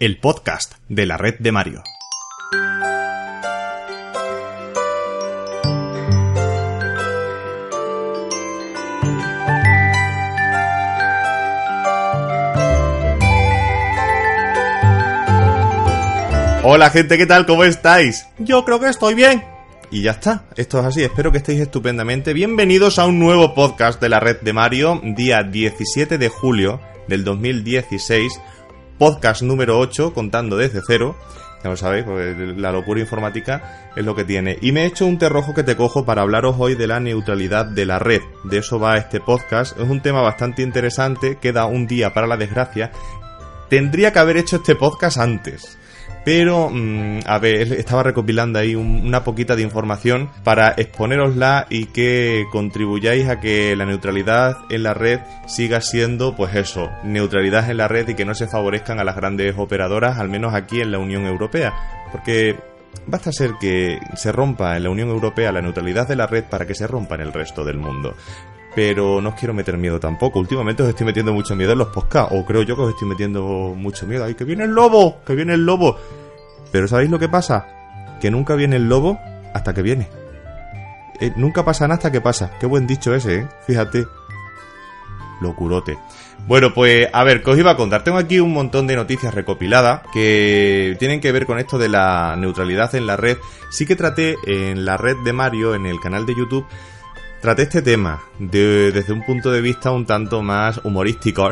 el podcast de la red de Mario. Hola gente, ¿qué tal? ¿Cómo estáis? Yo creo que estoy bien. Y ya está, esto es así, espero que estéis estupendamente. Bienvenidos a un nuevo podcast de la red de Mario, día 17 de julio del 2016, podcast número 8, contando desde cero. Ya lo sabéis, porque la locura informática es lo que tiene. Y me he hecho un terrojo que te cojo para hablaros hoy de la neutralidad de la red. De eso va este podcast. Es un tema bastante interesante, queda un día para la desgracia. Tendría que haber hecho este podcast antes pero, mm, a ver, estaba recopilando ahí una poquita de información para exponerosla y que contribuyáis a que la neutralidad en la red siga siendo, pues eso, neutralidad en la red y que no se favorezcan a las grandes operadoras, al menos aquí en la Unión Europea. Porque basta ser que se rompa en la Unión Europea la neutralidad de la red para que se rompa en el resto del mundo pero no os quiero meter miedo tampoco. Últimamente os estoy metiendo mucho miedo en los podcasts, o creo yo que os estoy metiendo mucho miedo. ¡Ay, que viene el lobo! ¡Que viene el lobo! Pero ¿sabéis lo que pasa? Que nunca viene el lobo hasta que viene. Eh, nunca pasa nada hasta que pasa. Qué buen dicho ese, ¿eh? Fíjate. Locurote. Bueno, pues a ver, que os iba a contar. Tengo aquí un montón de noticias recopiladas que tienen que ver con esto de la neutralidad en la red. Sí que traté en la red de Mario, en el canal de YouTube, traté este tema desde un punto de vista un tanto más humorístico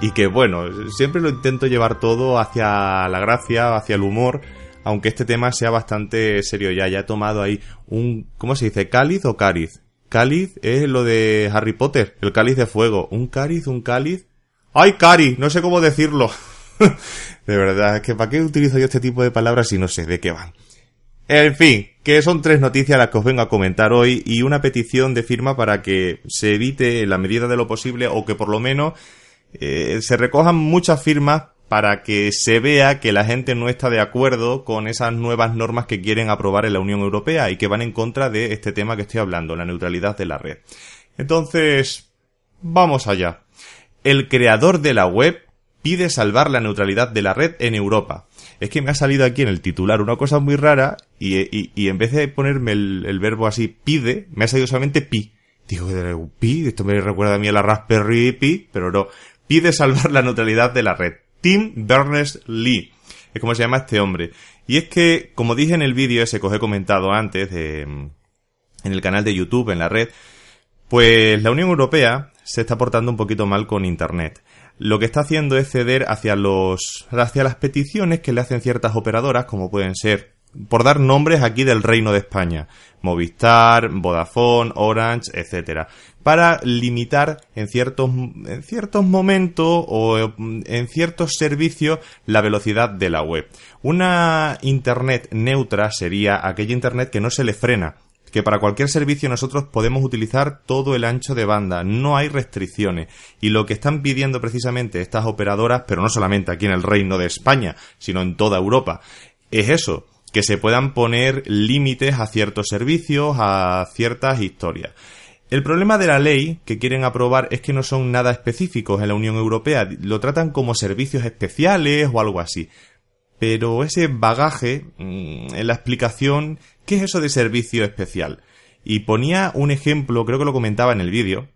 y que bueno, siempre lo intento llevar todo hacia la gracia, hacia el humor, aunque este tema sea bastante serio ya, ya he tomado ahí un, ¿cómo se dice? ¿Cáliz o cáliz? Cáliz es lo de Harry Potter, el cáliz de fuego. ¿Un cáliz? ¿Un cáliz? ¡Ay, cari! No sé cómo decirlo. de verdad, es que ¿para qué utilizo yo este tipo de palabras si no sé de qué van? En fin, que son tres noticias las que os vengo a comentar hoy y una petición de firma para que se evite en la medida de lo posible o que por lo menos eh, se recojan muchas firmas para que se vea que la gente no está de acuerdo con esas nuevas normas que quieren aprobar en la Unión Europea y que van en contra de este tema que estoy hablando, la neutralidad de la red. Entonces, vamos allá. El creador de la web pide salvar la neutralidad de la red en Europa es que me ha salido aquí en el titular una cosa muy rara y, en vez de ponerme el, verbo así pide, me ha salido solamente pi. Digo, pi, esto me recuerda a mí a la Raspberry Pi, pero no. Pide salvar la neutralidad de la red. Tim Berners-Lee. Es como se llama este hombre. Y es que, como dije en el vídeo ese que os he comentado antes, de, en el canal de YouTube, en la red, pues la Unión Europea se está portando un poquito mal con Internet lo que está haciendo es ceder hacia los hacia las peticiones que le hacen ciertas operadoras como pueden ser por dar nombres aquí del Reino de España, Movistar, Vodafone, Orange, etcétera, para limitar en ciertos en ciertos momentos o en ciertos servicios la velocidad de la web. Una internet neutra sería aquella internet que no se le frena, que para cualquier servicio nosotros podemos utilizar todo el ancho de banda, no hay restricciones. Y lo que están pidiendo precisamente estas operadoras, pero no solamente aquí en el Reino de España, sino en toda Europa, es eso, que se puedan poner límites a ciertos servicios, a ciertas historias. El problema de la ley que quieren aprobar es que no son nada específicos en la Unión Europea, lo tratan como servicios especiales o algo así. Pero ese bagaje mm, en la explicación ¿Qué es eso de servicio especial? Y ponía un ejemplo, creo que lo comentaba en el vídeo,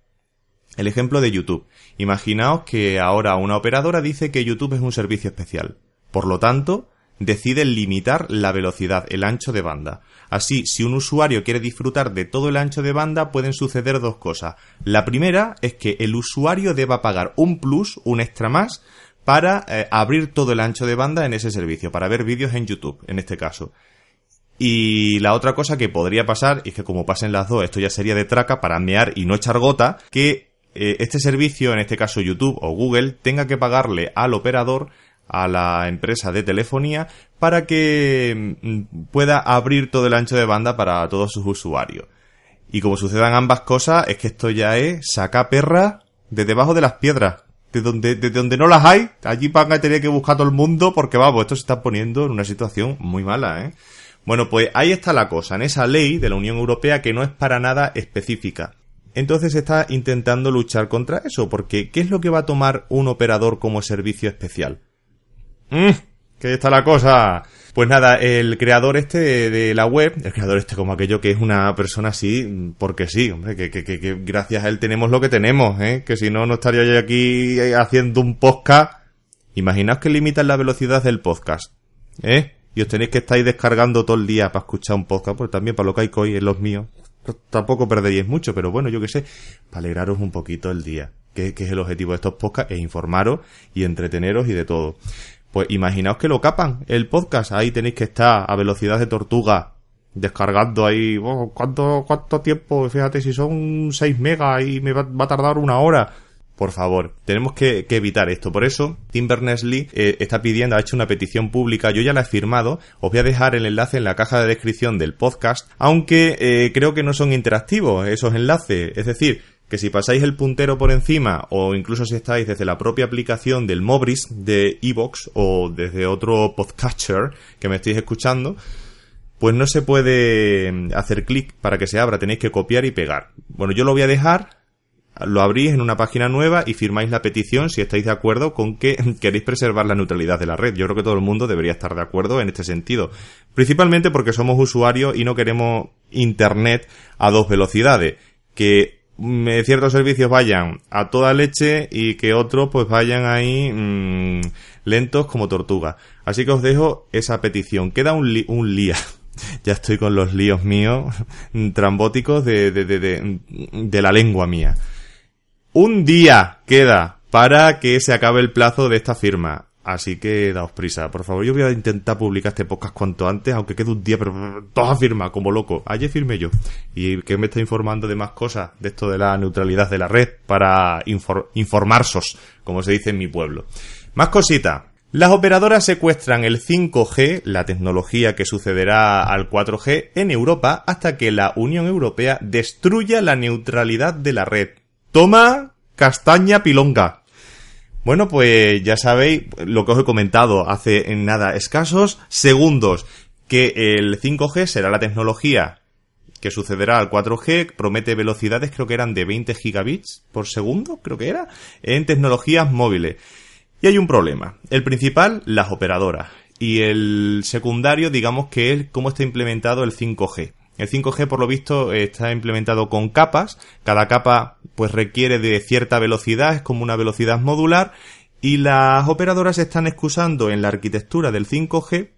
el ejemplo de YouTube. Imaginaos que ahora una operadora dice que YouTube es un servicio especial. Por lo tanto, decide limitar la velocidad, el ancho de banda. Así, si un usuario quiere disfrutar de todo el ancho de banda, pueden suceder dos cosas. La primera es que el usuario deba pagar un plus, un extra más, para eh, abrir todo el ancho de banda en ese servicio, para ver vídeos en YouTube, en este caso. Y la otra cosa que podría pasar, y es que como pasen las dos, esto ya sería de traca para mear y no echar gota, que eh, este servicio, en este caso YouTube o Google, tenga que pagarle al operador a la empresa de telefonía para que mm, pueda abrir todo el ancho de banda para todos sus usuarios. Y como sucedan ambas cosas, es que esto ya es saca perra de debajo de las piedras. De donde, de donde no las hay, allí van a tener que buscar todo el mundo porque vamos, esto se está poniendo en una situación muy mala, ¿eh? Bueno, pues ahí está la cosa, en esa ley de la Unión Europea que no es para nada específica. Entonces está intentando luchar contra eso, porque ¿qué es lo que va a tomar un operador como servicio especial? Mm, Que está la cosa. Pues nada, el creador este de, la web, el creador este como aquello que es una persona así, porque sí, hombre, que, que, que, gracias a él tenemos lo que tenemos, ¿eh? Que si no, no estaría yo aquí haciendo un podcast. Imaginaos que limitan la velocidad del podcast, ¿eh? Y os tenéis que estar descargando todo el día para escuchar un podcast, pues también para lo que hay hoy en los míos. Tampoco perderíais mucho, pero bueno, yo que sé, para alegraros un poquito el día, que, que es el objetivo de estos podcasts, es informaros y entreteneros y de todo. Pues imaginaos que lo capan el podcast, ahí tenéis que estar a velocidad de tortuga, descargando ahí, oh, ¿cuánto, cuánto tiempo? Fíjate, si son 6 megas y me va, a tardar una hora. Por favor, tenemos que, evitar esto. Por eso, Tim Berners-Lee eh, está pidiendo, ha hecho una petición pública, yo ya la he firmado, os voy a dejar el enlace en la caja de descripción del podcast, aunque eh, creo que no son interactivos esos enlaces. Es decir, que si pasáis el puntero por encima o incluso si estáis desde la propia aplicación del Mobris de Evox o desde otro podcatcher que me estéis escuchando, pues no se puede mm, hacer clic para que se abra, tenéis que copiar y pegar. Bueno, yo lo voy a dejar, lo abrís en una página nueva y firmáis la petición si estáis de acuerdo con que queréis preservar la neutralidad de la red. Yo creo que todo el mundo debería estar de acuerdo en este sentido. Principalmente porque somos usuarios y no queremos Internet a dos velocidades. Que ciertos servicios vayan a toda leche y que otros pues vayan ahí mmm, lentos como tortuga. Así que os dejo esa petición. Queda un, un lía. ya estoy con los líos míos trambóticos de, de, de, de la lengua mía. Un día queda para que se acabe el plazo de esta firma. Así que daos prisa, por favor. Yo voy a intentar publicar este podcast cuanto antes, aunque quede un día, pero toda firma, como loco. Ayer firmé yo. Y que me está informando de más cosas, de esto de la neutralidad de la red, para informarsos, como se dice en mi pueblo. Más cositas. Las operadoras secuestran el 5G, la tecnología que sucederá al 4G, en Europa hasta que la Unión Europea destruya la neutralidad de la red. Toma castaña pilonga. Bueno, pues ya sabéis lo que os he comentado hace en nada escasos segundos, que el 5G será la tecnología que sucederá al 4G, promete velocidades creo que eran de 20 gigabits por segundo, creo que era, en tecnologías móviles. Y hay un problema. El principal, las operadoras. Y el secundario, digamos que es cómo está implementado el 5G. El 5G, por lo visto, está implementado con capas. Cada capa, pues, requiere de cierta velocidad, es como una velocidad modular. Y las operadoras están excusando en la arquitectura del 5G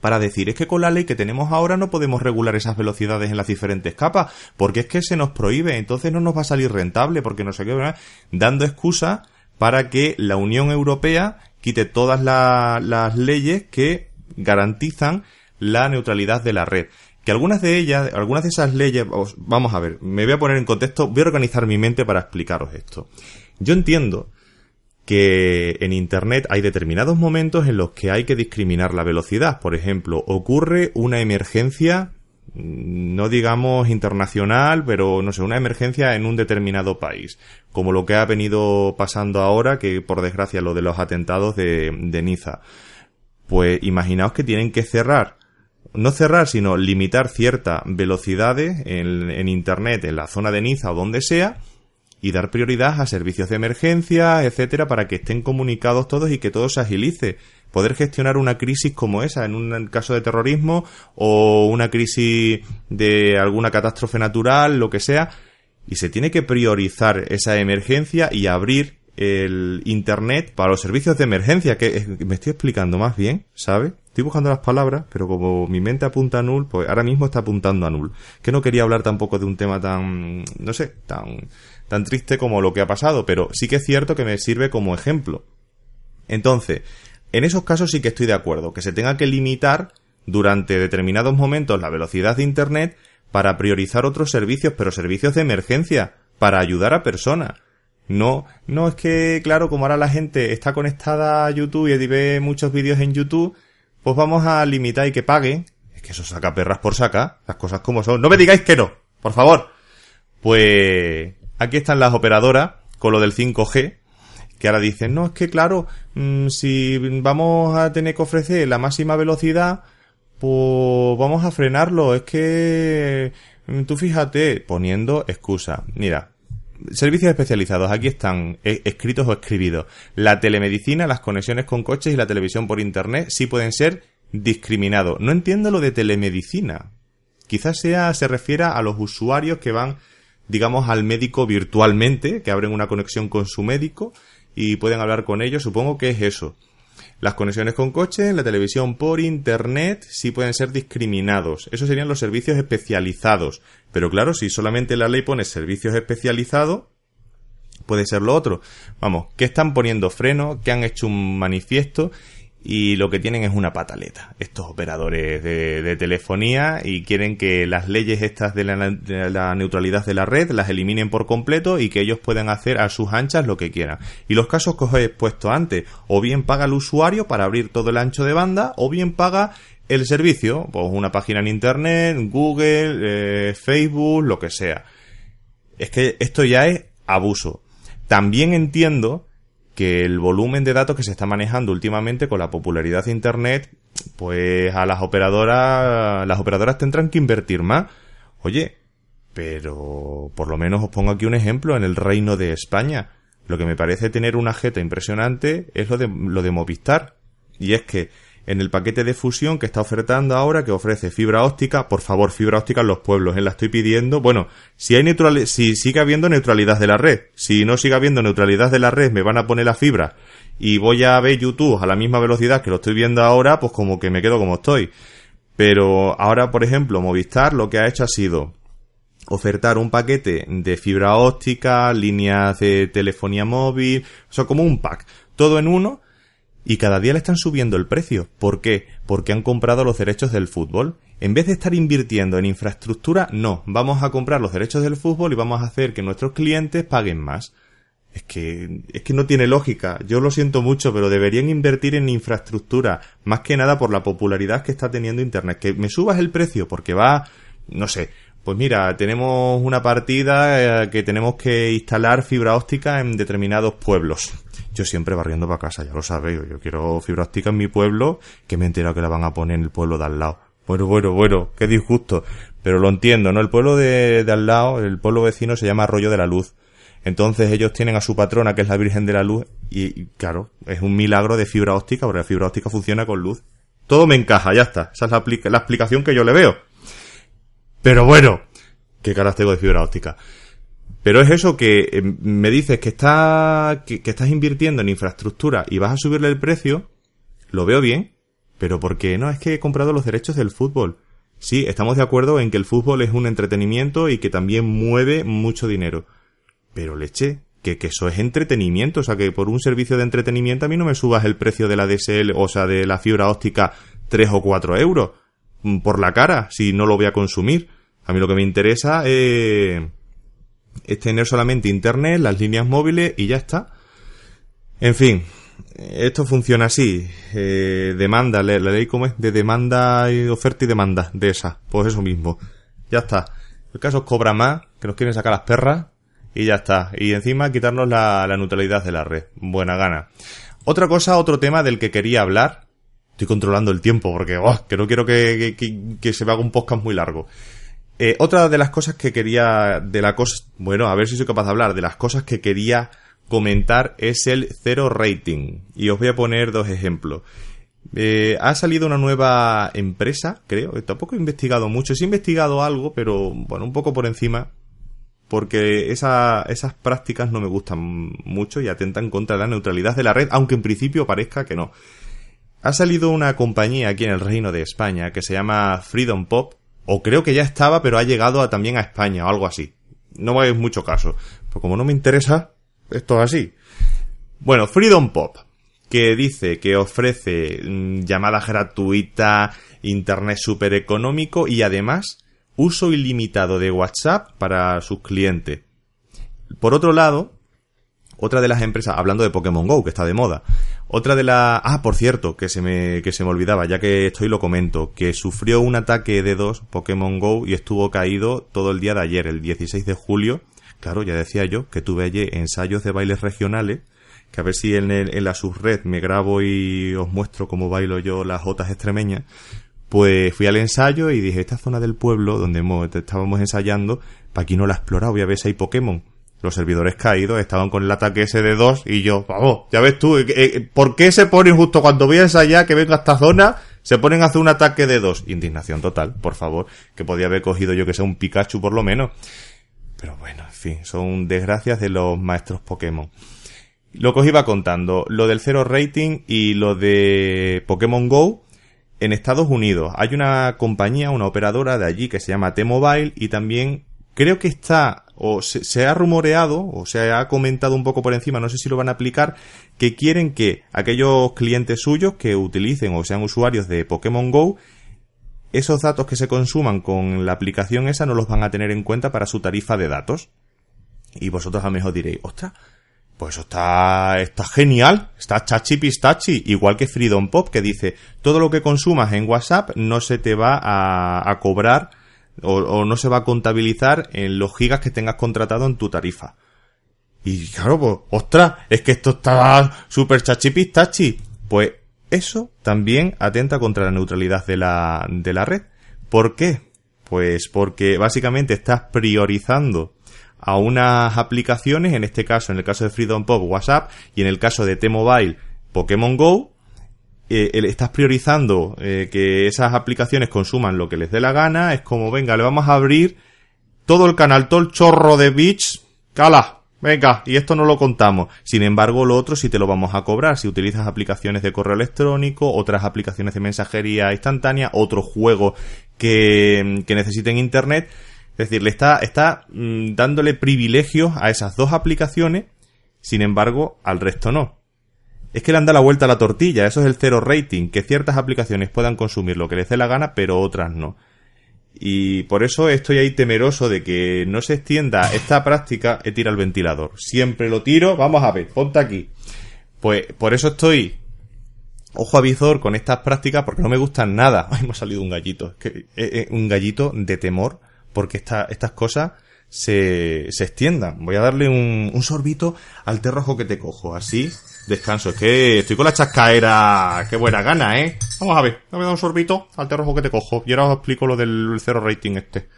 para decir es que con la ley que tenemos ahora no podemos regular esas velocidades en las diferentes capas, porque es que se nos prohíbe, entonces no nos va a salir rentable, porque no sé qué, dando excusa para que la Unión Europea quite todas las leyes que garantizan la neutralidad de la red que algunas de ellas, algunas de esas leyes, vamos a ver, me voy a poner en contexto, voy a organizar mi mente para explicaros esto. Yo entiendo que en Internet hay determinados momentos en los que hay que discriminar la velocidad. Por ejemplo, ocurre una emergencia, no digamos internacional, pero no sé, una emergencia en un determinado país, como lo que ha venido pasando ahora, que por desgracia lo de los atentados de, de Niza. Pues imaginaos que tienen que cerrar no cerrar, sino limitar ciertas velocidades en, en, Internet, en la zona de Niza o donde sea, y dar prioridad a servicios de emergencia, etcétera, para que estén comunicados todos y que todo se agilice. Poder gestionar una crisis como esa, en un caso de terrorismo o una crisis de alguna catástrofe natural, lo que sea, y se tiene que priorizar esa emergencia y abrir el Internet para los servicios de emergencia, que me estoy explicando más bien, ¿sabe? Estoy buscando las palabras, pero como mi mente apunta a null, pues ahora mismo está apuntando a null. Que no quería hablar tampoco de un tema tan, no sé, tan, tan triste como lo que ha pasado, pero sí que es cierto que me sirve como ejemplo. Entonces, en esos casos sí que estoy de acuerdo, que se tenga que limitar durante determinados momentos la velocidad de Internet para priorizar otros servicios, pero servicios de emergencia, para ayudar a personas no, no es que, claro, como ahora la gente está conectada a YouTube y ve muchos vídeos en YouTube, pues vamos a limitar y que paguen. Es que eso saca perras por saca, las cosas como son. No me digáis que no, por favor. Pues aquí están las operadoras con lo del 5G, que ahora dicen, no, es que claro, mm, si vamos a tener que ofrecer la máxima velocidad, pues vamos a frenarlo. Es que mm, tú fíjate, poniendo excusa. Mira, servicios especializados, aquí están eh, escritos o escribidos. La telemedicina, las conexiones con coches y la televisión por internet sí pueden ser discriminados. No entiendo lo de telemedicina. Quizás sea, se refiera a los usuarios que van, digamos, al médico virtualmente, que abren una conexión con su médico y pueden hablar con ellos. Supongo que es eso. Las conexiones con coches, la televisión por internet sí pueden ser discriminados. Esos serían los servicios especializados. Pero claro, si solamente la ley pone servicios especializados, puede ser lo otro. Vamos, que están poniendo freno, que han hecho un manifiesto y lo que tienen es una pataleta, estos operadores de, telefonía, y quieren que las leyes estas de la, neutralidad de la red las eliminen por completo y que ellos puedan hacer a sus anchas lo que quieran. Y los casos que os he puesto antes, o bien paga el usuario para abrir todo el ancho de banda, o bien paga el servicio, pues una página en internet, Google, eh, Facebook, lo que sea. Es que esto ya es abuso. También entiendo que el volumen de datos que se está manejando últimamente con la popularidad de internet, pues a las operadoras, las operadoras tendrán que invertir más. Oye, pero por lo menos os pongo aquí un ejemplo en el reino de España. Lo que me parece tener una jeta impresionante es lo de, lo de Movistar. Y es que en el paquete de fusión que está ofertando ahora, que ofrece fibra óptica, por favor, fibra óptica en los pueblos, ¿eh? la estoy pidiendo. Bueno, si hay neutral, si sigue habiendo neutralidad de la red, si no sigue habiendo neutralidad de la red, me van a poner la fibra y voy a ver YouTube a la misma velocidad que lo estoy viendo ahora, pues como que me quedo como estoy. Pero ahora, por ejemplo, Movistar lo que ha hecho ha sido ofertar un paquete de fibra óptica, líneas de telefonía móvil, o sea, como un pack, todo en uno, y cada día le están subiendo el precio. ¿Por qué? Porque han comprado los derechos del fútbol. En vez de estar invirtiendo en infraestructura, no, vamos a comprar los derechos del fútbol y vamos a hacer que nuestros clientes paguen más. Es que, es que no tiene lógica. Yo lo siento mucho, pero deberían invertir en infraestructura, más que nada por la popularidad que está teniendo Internet. Que me subas el precio porque va, no sé, pues mira, tenemos una partida eh, que tenemos que instalar fibra óptica en determinados pueblos yo siempre barriendo para casa, ya lo sabéis. Yo quiero fibra óptica en mi pueblo, que me he que la van a poner en el pueblo de al lado. Bueno, bueno, bueno, qué disgusto. Pero lo entiendo, ¿no? El pueblo de, de al lado, el pueblo vecino se llama Arroyo de la Luz. Entonces ellos tienen a su patrona, que es la Virgen de la Luz, y, claro, es un milagro de fibra óptica, porque la fibra óptica funciona con luz. Todo me encaja, ya está. Esa es la, la explicación que yo le veo. Pero bueno, qué caras tengo de fibra óptica. Pero es eso que eh, me dices que, está, que, estás invirtiendo en infraestructura y vas a subirle el precio, lo veo bien, pero porque no es que he comprado los derechos del fútbol. Sí, estamos de acuerdo en que el fútbol es un entretenimiento y que también mueve mucho dinero. Pero leche, que, que eso es entretenimiento, o sea que por un servicio de entretenimiento a mí no me subas el precio de la DSL, o sea, de la fibra óptica 3 o 4 euros por la cara, si no lo voy a consumir. A mí lo que me interesa es es tener solamente internet, las líneas móviles y ya está. En fin, esto funciona así. Eh, demanda, la, ley como es de demanda y oferta y demanda de esa. Pues eso mismo. Ya está. El caso es cobra más, que nos quieren sacar las perras y ya está. Y encima quitarnos la, neutralidad de la red. Buena gana. Otra cosa, otro tema del que quería hablar. Estoy controlando el tiempo porque oh, que no quiero que, que, que se me haga un podcast muy largo. Eh, otra de las cosas que quería, de la cosa, bueno, a ver si soy capaz de hablar, de las cosas que quería comentar es el cero rating. Y os voy a poner dos ejemplos. Eh, ha salido una nueva empresa, creo, tampoco he investigado mucho, he investigado algo, pero bueno, un poco por encima, porque esas prácticas no me gustan mucho y atentan contra la neutralidad de la red, aunque en principio parezca que no. Ha salido una compañía aquí en el Reino de España que se llama Freedom Pop, o creo que ya estaba, pero ha llegado también a España o algo así. No me mucho caso. Pero como no me interesa, esto es así. Bueno, Freedom Pop, que dice que ofrece mm, llamadas gratuitas, internet súper económico y además uso ilimitado de WhatsApp para sus clientes. Por otro lado, otra de las empresas, hablando de Pokémon Go, que está de moda, otra de las... Ah, por cierto, que se, me, que se me olvidaba, ya que estoy lo comento, que sufrió un ataque de dos Pokémon Go y estuvo caído todo el día de ayer, el 16 de julio. Claro, ya decía yo que tuve allí ensayos de bailes regionales, que a ver si en, en la subred me grabo y os muestro cómo bailo yo las jotas extremeñas. Pues fui al ensayo y dije, esta zona del pueblo donde estábamos ensayando, para aquí no la he explorado, voy a ver si hay Pokémon los servidores caídos estaban con el ataque ese de 2 y yo, vamos, ya ves tú, eh, eh, ¿por qué se ponen justo cuando voy a ensayar que venga a esta zona? Se ponen a hacer un ataque de 2. Indignación total, por favor, que podía haber cogido yo que sea un Pikachu por lo menos. Pero bueno, en fin, son desgracias de los maestros Pokémon. Lo que os iba contando, lo del cero rating y lo de Pokémon Go, en Estados Unidos hay una compañía, una operadora de allí que se llama T-Mobile y también creo que está o se, ha rumoreado o se ha comentado un poco por encima, no sé si lo van a aplicar, que quieren que aquellos clientes suyos que utilicen o sean usuarios de Pokémon Go, esos datos que se consuman con la aplicación esa no los van a tener en cuenta para su tarifa de datos. Y vosotros a lo mejor diréis, ostras, pues está, está genial, está chachi pistachi, igual que Freedom Pop que dice, todo lo que consumas en WhatsApp no se te va a, a cobrar o, no se va a contabilizar en los gigas que tengas contratado en tu tarifa. Y claro, pues, ostras, es que esto está súper chachipistachi. Pues eso también atenta contra la neutralidad de la, de la red. ¿Por qué? Pues porque básicamente estás priorizando a unas aplicaciones, en este caso, en el caso de Freedom Pop, WhatsApp, y en el caso de T-Mobile, Pokémon Go, eh, estás priorizando eh, que esas aplicaciones consuman lo que les dé la gana, es como, venga, le vamos a abrir todo el canal, todo el chorro de bits, cala, venga, y esto no lo contamos. Sin embargo, lo otro sí te lo vamos a cobrar. Si utilizas aplicaciones de correo electrónico, otras aplicaciones de mensajería instantánea, otros juegos que, que necesiten internet. Es decir, le está, está mm, dándole privilegios a esas dos aplicaciones, sin embargo, al resto no es que le han dado la vuelta a la tortilla, eso es el cero rating, que ciertas aplicaciones puedan consumir lo que les dé la gana, pero otras no. Y por eso estoy ahí temeroso de que no se extienda esta práctica, he tirado el ventilador. Siempre lo tiro, vamos a ver, ponte aquí. Pues por eso estoy ojo a visor con estas prácticas porque no me gustan nada. Ay, me ha salido un gallito, que, eh, eh, un gallito de temor porque estas cosas se, se extiendan. Voy a darle un, un sorbito al té rojo que te cojo, así descanso. Es que estoy con la chascaera. Qué buena gana, ¿eh? Vamos a ver. me da un sorbito al rojo que te cojo. Y ahora os explico lo del cero rating este.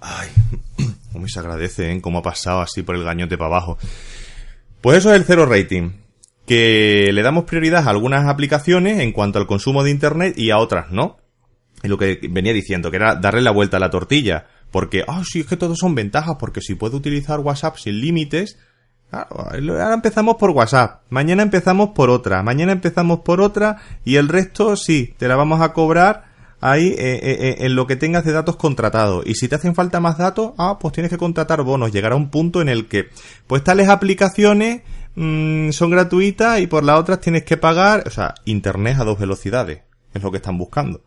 Ay, cómo se agradece, ¿eh? Cómo ha pasado así por el gañote para abajo. Pues eso es el cero rating. Que le damos prioridad a algunas aplicaciones en cuanto al consumo de internet y a otras no. Es lo que venía diciendo, que era darle la vuelta a la tortilla. Porque, ah, sí, es que todos son ventajas, porque si puedo utilizar WhatsApp sin límites, ahora empezamos por WhatsApp, mañana empezamos por otra, mañana empezamos por otra, y el resto sí, te la vamos a cobrar ahí eh, eh, eh, en lo que tengas de datos contratados. Y si te hacen falta más datos, ah, pues tienes que contratar bonos. Llegará un punto en el que, pues tales aplicaciones mm, son gratuitas y por las otras tienes que pagar, o sea, Internet a dos velocidades, es lo que están buscando.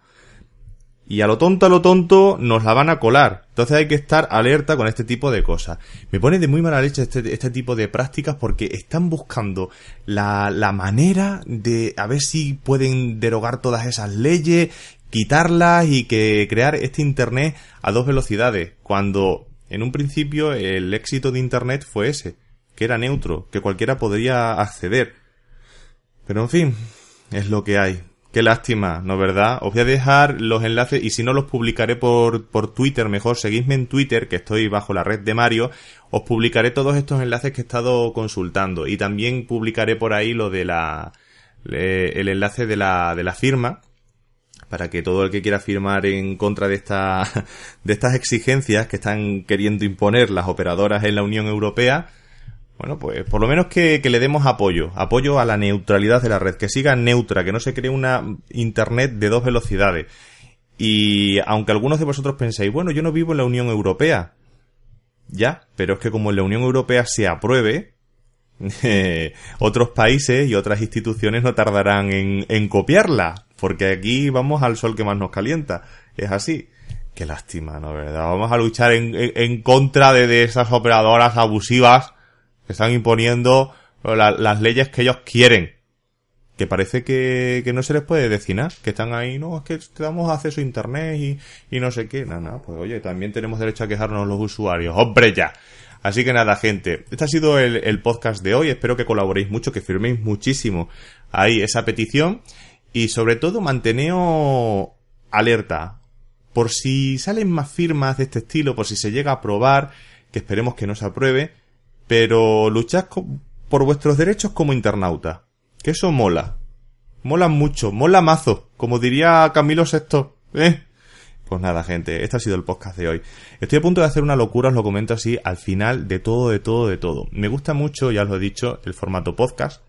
Y a lo tonto, a lo tonto, nos la van a colar. Entonces hay que estar alerta con este tipo de cosas. Me pone de muy mala leche este, este tipo de prácticas porque están buscando la, la manera de a ver si pueden derogar todas esas leyes, quitarlas y que crear este Internet a dos velocidades. Cuando en un principio el éxito de Internet fue ese, que era neutro, que cualquiera podría acceder. Pero en fin, es lo que hay. Qué lástima, ¿no verdad? Os voy a dejar los enlaces y si no los publicaré por, por Twitter, mejor seguidme en Twitter, que estoy bajo la red de Mario, os publicaré todos estos enlaces que he estado consultando y también publicaré por ahí lo de la, el enlace de la, de la firma, para que todo el que quiera firmar en contra de esta, de estas exigencias que están queriendo imponer las operadoras en la Unión Europea, bueno, pues por lo menos que, le demos apoyo, apoyo a la neutralidad de la red, que siga neutra, que no se cree una Internet de dos velocidades. Y aunque algunos de vosotros penséis, bueno, yo no vivo en la Unión Europea, ya, pero es que como en la Unión Europea se apruebe, otros países y otras instituciones no tardarán en, en copiarla, porque aquí vamos al sol que más nos calienta. Es así. Qué lástima, ¿no? ¿Verdad? Vamos a luchar en, en contra de, de esas operadoras abusivas están imponiendo las leyes que ellos quieren. Que parece que, que no se les puede decir nada, que están ahí, no, es que te damos acceso a internet y, y no sé qué, nada, nada, pues oye, también tenemos derecho a quejarnos los usuarios, hombre ya. Así que nada, gente, este ha sido el, el podcast de hoy, espero que colaboréis mucho, que firméis muchísimo ahí esa petición y sobre todo manteneos alerta, por si salen más firmas de este estilo, por si se llega a aprobar, que esperemos que no se apruebe, pero luchad por vuestros derechos como internauta. Que eso mola. Mola mucho, mola mazo, como diría Camilo VI. ¿Eh? Pues nada, gente, este ha sido el podcast de hoy. Estoy a punto de hacer una locura, os lo comento así, al final de todo, de todo, de todo. Me gusta mucho, ya os lo he dicho, el formato podcast.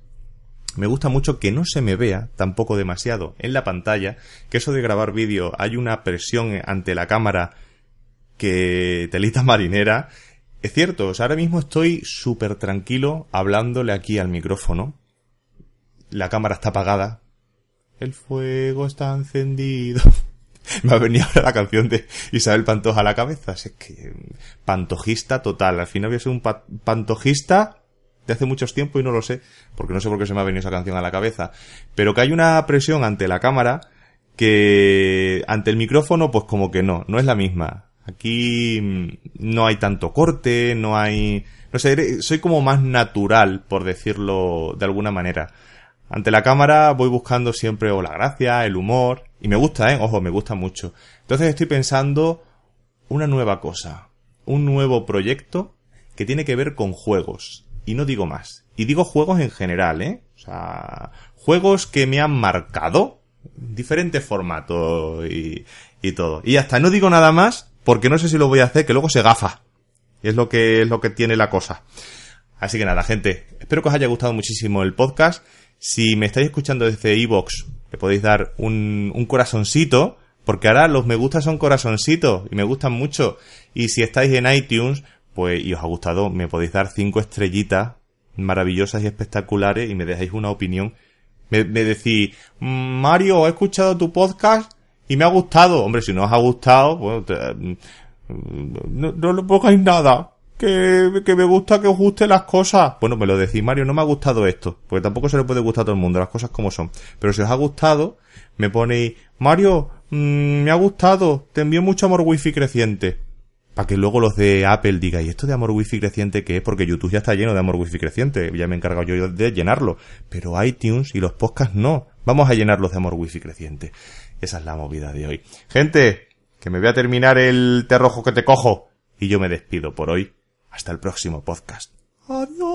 Me gusta mucho que no se me vea tampoco demasiado en la pantalla, que eso de grabar vídeo hay una presión ante la cámara que telita marinera. Es cierto, ahora mismo estoy súper tranquilo hablándole aquí al micrófono. La cámara está apagada. El fuego está encendido. me ha venido ahora la canción de Isabel Pantoja a la cabeza. Es que pantojista total. Al final voy a ser un pantojista de hace muchos tiempo y no lo sé, porque no sé por qué se me ha venido esa canción a la cabeza. Pero que hay una presión ante la cámara que ante el micrófono pues como que no, no es la misma. Aquí mm, no hay tanto corte, no hay... No sé, soy como más natural, por decirlo de alguna manera. Ante la cámara voy buscando siempre o la gracia, el humor, y me gusta, ¿eh? Ojo, me gusta mucho. Entonces estoy pensando una nueva cosa, un nuevo proyecto que tiene que ver con juegos. Y no digo más. Y digo juegos en general, ¿eh? O sea, juegos que me han marcado, diferentes formatos y, y todo. Y hasta no digo nada más porque no sé si lo voy a hacer, que luego se gafa. Es lo que, es lo que tiene la cosa. Así que nada, gente. Espero que os haya gustado muchísimo el podcast. Si me estáis escuchando desde iVoox, le podéis dar un, un corazoncito, porque ahora los me gusta son corazoncitos y me gustan mucho. Y si estáis en iTunes, pues y os ha gustado, me podéis dar cinco estrellitas maravillosas y espectaculares y me dejáis una opinión. Me, decís, Mario, he escuchado tu podcast y me ha gustado. Hombre, si no os ha gustado, bueno, no, no le pongáis nada que, que, me gusta que os gusten las cosas. Bueno, me lo decís, Mario, no me ha gustado esto. Porque tampoco se le puede gustar a todo el mundo, las cosas como son. Pero si os ha gustado, me ponéis, Mario, mmm, me ha gustado, te envío mucho amor wifi creciente. Para que luego los de Apple digan, ¿y esto de amor wifi creciente qué es? Porque YouTube ya está lleno de amor wifi creciente. Ya me he encargado yo de llenarlo. Pero iTunes y los podcasts no. Vamos a llenarlos de amor wifi creciente. Esa es la movida de hoy. Gente, que me voy a terminar el te rojo que te cojo. Y yo me despido por hoy. Hasta el próximo podcast. Adiós.